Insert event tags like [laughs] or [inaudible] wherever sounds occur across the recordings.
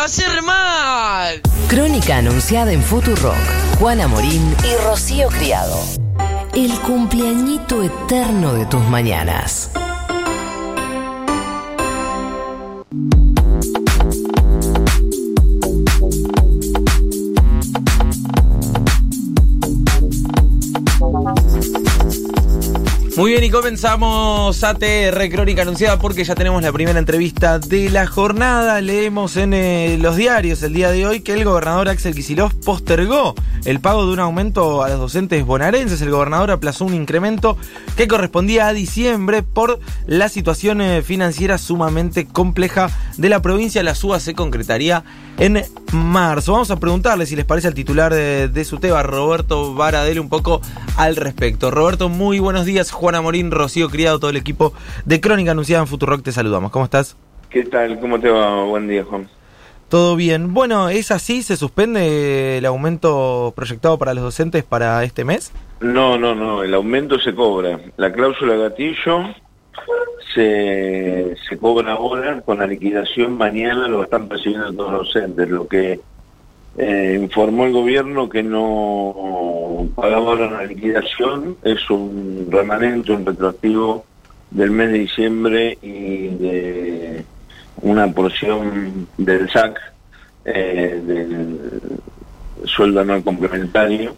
lo hace re mal. Crónica anunciada en Futurock. Juana Morín y Rocío Criado. El cumpleañito eterno de tus mañanas. Muy bien, y comenzamos ATR Crónica Anunciada porque ya tenemos la primera entrevista de la jornada. Leemos en eh, los diarios el día de hoy que el gobernador Axel Kicillof postergó el pago de un aumento a los docentes bonaerenses. El gobernador aplazó un incremento que correspondía a diciembre por la situación eh, financiera sumamente compleja de la provincia. La suba se concretaría en marzo. Vamos a preguntarle si les parece al titular de, de SUTEBA, Roberto Varadel, un poco al respecto. Roberto, muy buenos días. Juana Morín, Rocío Criado, todo el equipo de Crónica Anunciada en Futurock, te saludamos. ¿Cómo estás? ¿Qué tal? ¿Cómo te va? Buen día, Juan. Todo bien. Bueno, ¿es así? ¿Se suspende el aumento proyectado para los docentes para este mes? No, no, no. El aumento se cobra. La cláusula gatillo se, se cobra ahora con la liquidación. Mañana lo están percibiendo todos los docentes. Lo que eh, informó el gobierno que no ahora la liquidación es un remanente, un retroactivo del mes de diciembre y de una porción del SAC, eh, del sueldo anual complementario,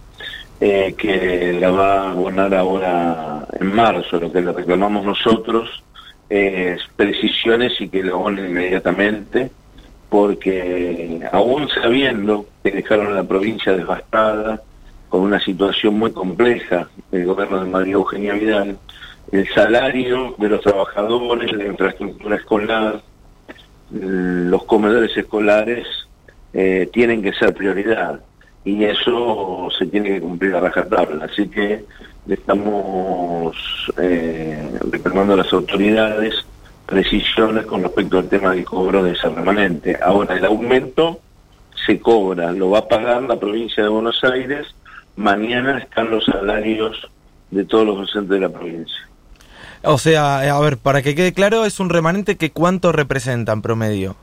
eh, que la va a abonar ahora en marzo. Lo que le reclamamos nosotros es precisiones y que lo abonen inmediatamente porque aún sabiendo que dejaron a la provincia devastada, con una situación muy compleja, el gobierno de María Eugenia Vidal, el salario de los trabajadores, la infraestructura escolar, los comedores escolares eh, tienen que ser prioridad y eso se tiene que cumplir a rajatabla. Así que le estamos eh, reclamando a las autoridades precisiones con respecto al tema del cobro de ese remanente. Ahora, el aumento se cobra, lo va a pagar la provincia de Buenos Aires, mañana están los salarios de todos los docentes de la provincia. O sea, a ver, para que quede claro, es un remanente que cuánto representa en promedio.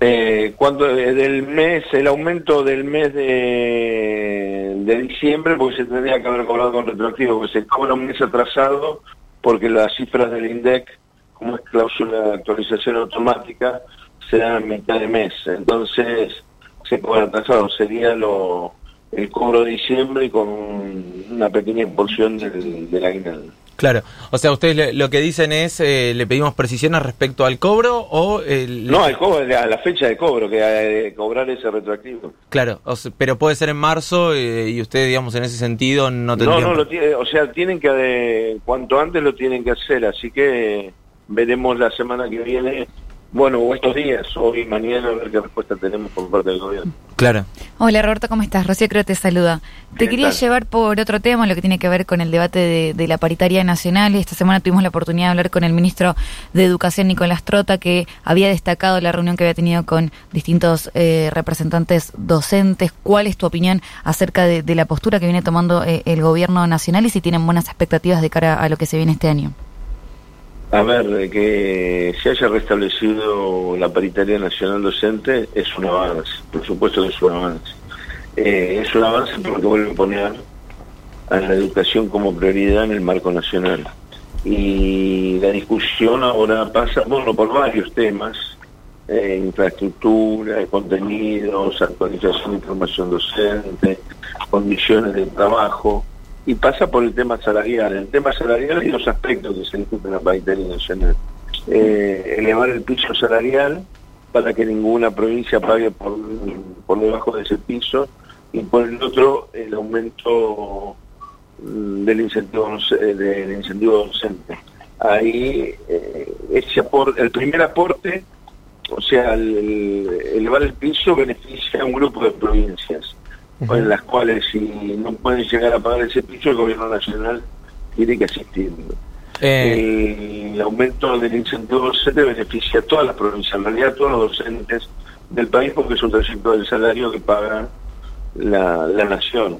Eh, cuando eh, del mes, el aumento del mes de, de diciembre, porque se tendría que haber cobrado con retroactivo, porque se cobra un mes atrasado, porque las cifras del INDEC como es cláusula de actualización automática, será en mitad de mes. Entonces, se cobra atrasado. Sería lo, el cobro de diciembre y con una pequeña porción del, del aguinaldo. Claro, o sea, ustedes lo que dicen es, eh, le pedimos precisiones respecto al cobro o... El... No, al cobro, a la fecha de cobro, que de cobrar ese retroactivo. Claro, o sea, pero puede ser en marzo eh, y ustedes, digamos, en ese sentido no tendrían... No, no, lo tiene, o sea, tienen que, cuanto antes lo tienen que hacer, así que veremos la semana que viene, bueno, o estos días, hoy y mañana, a ver qué respuesta tenemos por parte del gobierno. Claro. Hola Roberto, ¿cómo estás? Rocío creo te saluda. Te quería llevar por otro tema, lo que tiene que ver con el debate de, de, la paritaria nacional. Esta semana tuvimos la oportunidad de hablar con el ministro de Educación, Nicolás Trota, que había destacado la reunión que había tenido con distintos eh, representantes docentes. ¿Cuál es tu opinión acerca de, de la postura que viene tomando eh, el gobierno nacional y si tienen buenas expectativas de cara a lo que se viene este año? A ver, que se haya restablecido la paritaria nacional docente es un avance, por supuesto que es un avance. Eh, es un avance porque vuelve a poner a la educación como prioridad en el marco nacional. Y la discusión ahora pasa, bueno, por varios temas, eh, infraestructura, contenidos, actualización de información docente, condiciones de trabajo, y pasa por el tema salarial. El tema salarial hay dos aspectos que se discuten en la paritaria nacional. Eh, elevar el piso salarial para que ninguna provincia pague por, por debajo de ese piso y por el otro el aumento mm, del incentivo del incentivo docente. Ahí eh, ese aporte, el primer aporte, o sea, el, elevar el piso beneficia a un grupo de provincias en las cuales si no pueden llegar a pagar ese piso, el gobierno nacional tiene que asistir. Eh... El aumento del incentivo docente beneficia a todas las provincias, en realidad a todos los docentes del país, porque es un trayecto del salario que paga la, la nación.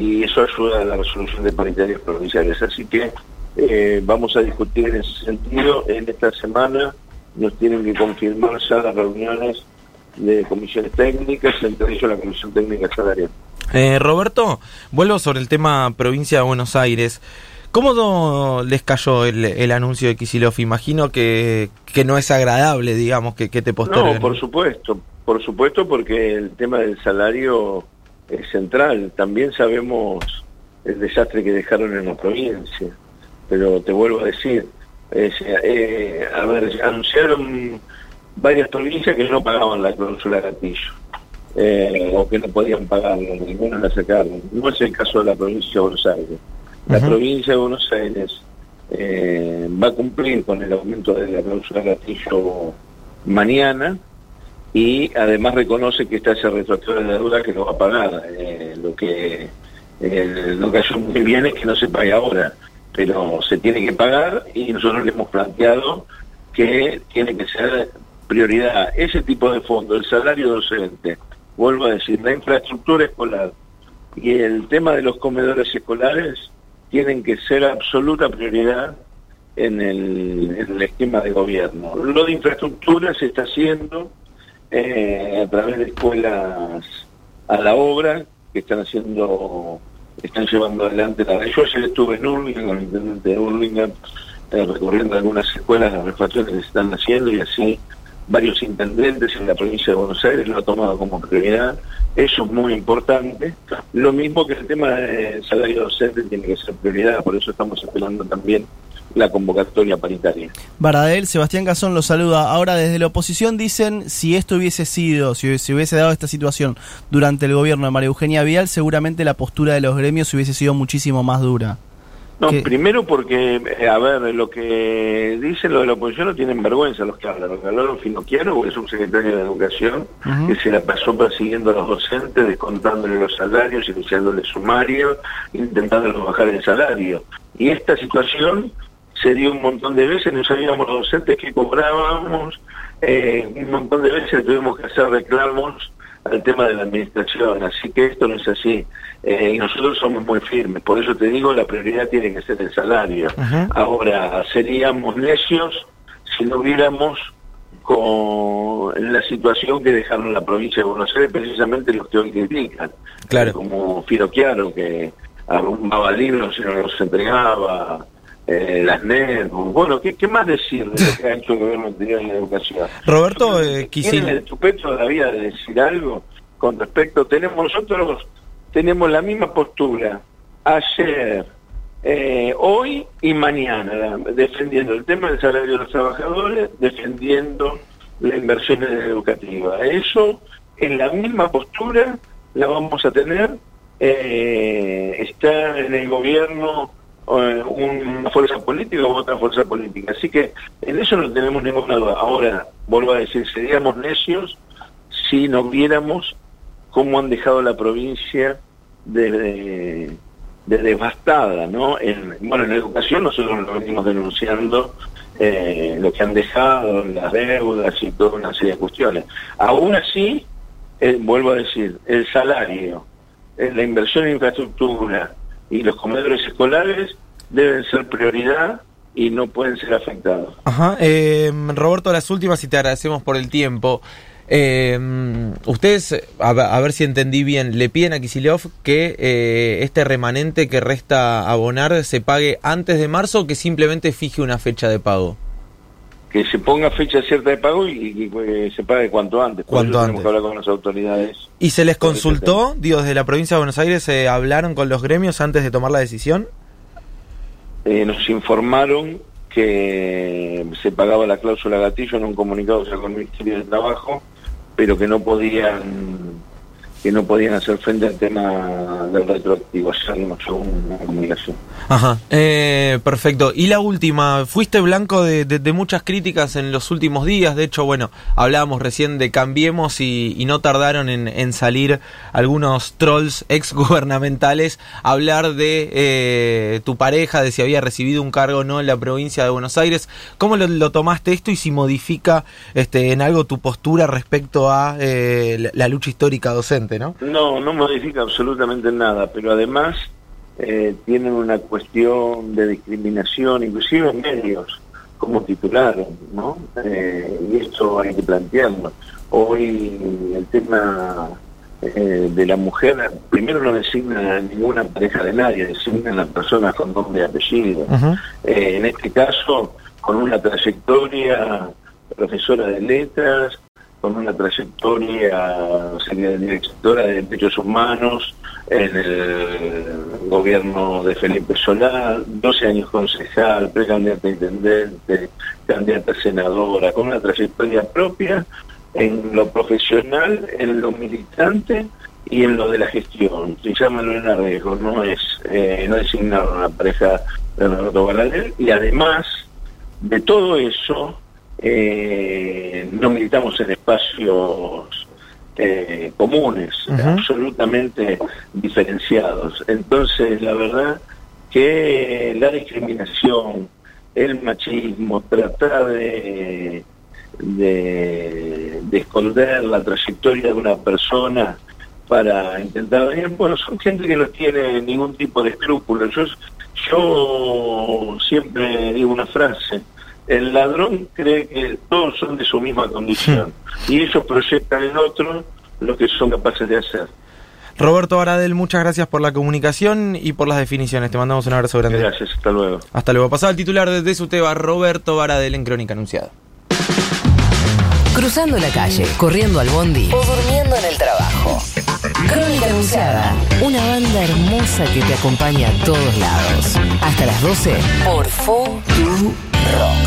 Y eso ayuda a la resolución de paritarias provinciales. Así que eh, vamos a discutir en ese sentido. En esta semana nos tienen que confirmar ya las reuniones de comisiones técnicas, entre ellos la Comisión Técnica Salarial. Eh, Roberto, vuelvo sobre el tema provincia de Buenos Aires. ¿Cómo les cayó el, anuncio de Kisilov? Imagino que, que, no es agradable, digamos, que, que te posterguen. No, por supuesto, por supuesto, porque el tema del salario es central. También sabemos el desastre que dejaron en la provincia, pero te vuelvo a decir, eh, a ver, anunciaron varias provincias que no pagaban la cláusula gatillo eh, o que no podían pagarlo, ninguna la sacaron. No es el caso de la provincia de Buenos Aires. La provincia de Buenos Aires eh, va a cumplir con el aumento de la cláusula gatillo mañana y además reconoce que está ese retroactivo de la deuda que lo va a pagar. Eh, lo que eh, lo que yo muy bien es que no se pague ahora, pero se tiene que pagar y nosotros le hemos planteado que tiene que ser prioridad ese tipo de fondo, el salario docente, vuelvo a decir, la infraestructura escolar y el tema de los comedores escolares tienen que ser absoluta prioridad en el, esquema de gobierno. Lo de infraestructura se está haciendo eh, a través de escuelas a la obra que están haciendo, están llevando adelante la Yo ayer estuve en Urlingan con el intendente de Urlingan eh, recorriendo algunas escuelas, las refacciones que se están haciendo y así varios intendentes en la provincia de Buenos Aires lo ha tomado como prioridad. Eso es muy importante. Lo mismo que el tema del salario docente tiene que ser prioridad, por eso estamos esperando también la convocatoria paritaria. Baradel, Sebastián Cazón lo saluda. Ahora desde la oposición dicen si esto hubiese sido, si, si hubiese dado esta situación durante el gobierno de María Eugenia Vial, seguramente la postura de los gremios hubiese sido muchísimo más dura. No, primero porque, eh, a ver, lo que dicen los de la oposición no tienen vergüenza los que hablan. Los que hablaron Finocchiaro, que es un secretario de Educación, que se la pasó persiguiendo a los docentes, descontándole los salarios, iniciándole sumario, intentándolos bajar el salario. Y esta situación se dio un montón de veces, no sabíamos los docentes que cobrábamos, eh, un montón de veces tuvimos que hacer reclamos al tema de la administración, así que esto no es así. Eh, y nosotros somos muy firmes, por eso te digo, la prioridad tiene que ser el salario. Ahora, seríamos necios si no hubiéramos con la situación que dejaron la provincia de Buenos Aires, precisamente los que hoy critican. Claro. Como Firo Chiaro, que arrumbaba libros y no los entregaba, eh, las NET, bueno, ¿qué, ¿qué, más decir de lo que ha hecho el gobierno anterior en la educación? Roberto, eh, ¿Tiene el tupete todavía de decir algo con respecto? Tenemos nosotros, tenemos la misma postura ayer, eh, hoy y mañana, defendiendo el tema del salario de los trabajadores, defendiendo la inversión educativa. Eso, en la misma postura, la vamos a tener. Eh, está en el gobierno una fuerza política u otra fuerza política. Así que en eso no tenemos ninguna duda. Ahora, vuelvo a decir, seríamos necios si no viéramos cómo han dejado la provincia de, devastada, ¿no? En, bueno, en educación nosotros lo venimos denunciando, eh, lo que han dejado, las deudas y toda una serie de cuestiones. Aún así, eh, vuelvo a decir, el salario, la inversión en infraestructura, y los comedores escolares deben ser prioridad y no pueden ser afectados. Ajá. Eh, Roberto, las últimas y te agradecemos por el tiempo. Eh, ustedes, a, ver si entendí bien, le piden a Kisilov que eh, este remanente que resta abonar se pague antes de marzo o que simplemente fije una fecha de pago que se ponga fecha cierta de pago y, que se pague cuanto antes. Cuanto antes. Tenemos que hablar con las autoridades. ¿Y se les consultó? Digo, desde la provincia de Buenos Aires, ¿se hablaron con los gremios antes de tomar la decisión? Eh, nos informaron que se pagaba la cláusula gatillo en un comunicado con el Ministerio de Trabajo, pero que no podían que no podían hacer frente al tema del retroactivo, no una comunicación. Ajá, eh, perfecto. Y la última, fuiste blanco de, muchas críticas en los últimos días, de hecho, bueno, hablábamos recién de Cambiemos y, no tardaron en, salir algunos trolls [laughs] ex gubernamentales a hablar de eh, tu pareja, de si había recibido un cargo o no en la provincia de Buenos Aires. ¿Cómo lo, tomaste esto y si modifica este, en algo tu postura respecto a eh, la lucha histórica docente? ¿No? No, modifica absolutamente nada, pero además eh, tienen una cuestión de discriminación, inclusive en medios, como titularon, ¿no? Eh, y esto hay que plantearlo. Hoy el tema eh, de la mujer, primero no designa ninguna pareja de nadie, designa a la persona con nombre y apellido. Eh, en este caso, con una trayectoria profesora de letras, con una trayectoria, sería directora de derechos humanos en el gobierno de Felipe Solá, 12 años concejal, precandidata a intendente, candidata a senadora, con una trayectoria propia en lo profesional, en lo militante y en lo de la gestión. Se llama Lorena Riesgo, no es eh, no designar una pareja de Renato Baladel y además de todo eso eh, no militamos en espacios eh, comunes, absolutamente diferenciados. Entonces, la verdad que la discriminación, el machismo, tratar de, de, esconder la trayectoria de una persona para intentar bueno son gente que no tiene ningún tipo de escrúpulos yo yo siempre digo una frase el ladrón cree que todos son de su misma condición y ellos proyectan en otro lo que son capaces de hacer. Roberto Baradel, muchas gracias por la comunicación y por las definiciones. Te mandamos un abrazo grande. Gracias, hasta luego. Hasta luego. Pasaba el titular desde Suteba, Roberto Baradel en Crónica Anunciada. Cruzando la calle, corriendo al bondi o durmiendo en el trabajo. Crónica Anunciada, una banda hermosa que te acompaña a todos lados. Hasta las 12 por Fu Rock.